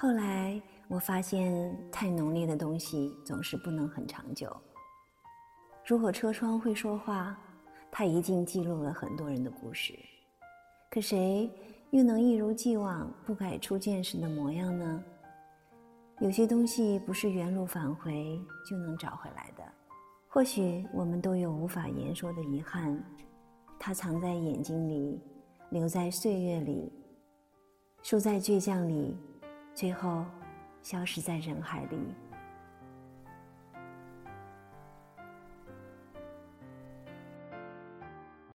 后来我发现，太浓烈的东西总是不能很长久。如果车窗会说话，它一定记录了很多人的故事。可谁又能一如既往不改初见时的模样呢？有些东西不是原路返回就能找回来的。或许我们都有无法言说的遗憾，它藏在眼睛里，留在岁月里，输在倔强里，最后消失在人海里。